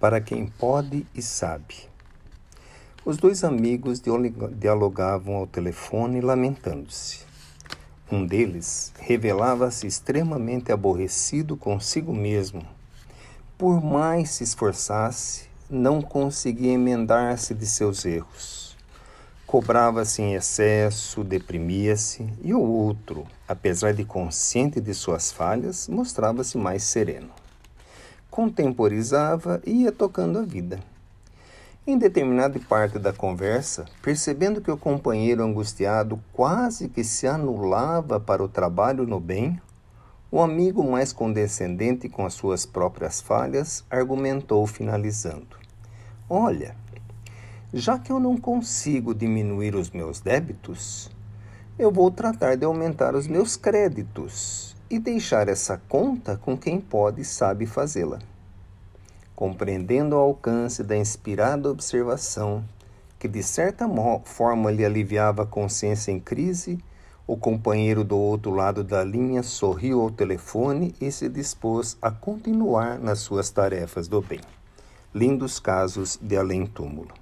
para quem pode e sabe. Os dois amigos dialogavam ao telefone, lamentando-se. Um deles revelava-se extremamente aborrecido consigo mesmo. Por mais se esforçasse, não conseguia emendar-se de seus erros. Cobrava-se em excesso, deprimia-se, e o outro, apesar de consciente de suas falhas, mostrava-se mais sereno. Contemporizava e ia tocando a vida. Em determinada parte da conversa, percebendo que o companheiro angustiado quase que se anulava para o trabalho no bem, o amigo mais condescendente com as suas próprias falhas argumentou, finalizando: Olha, já que eu não consigo diminuir os meus débitos, eu vou tratar de aumentar os meus créditos e deixar essa conta com quem pode e sabe fazê-la. Compreendendo o alcance da inspirada observação, que de certa forma lhe aliviava a consciência em crise, o companheiro do outro lado da linha sorriu ao telefone e se dispôs a continuar nas suas tarefas do bem lindos casos de além-túmulo.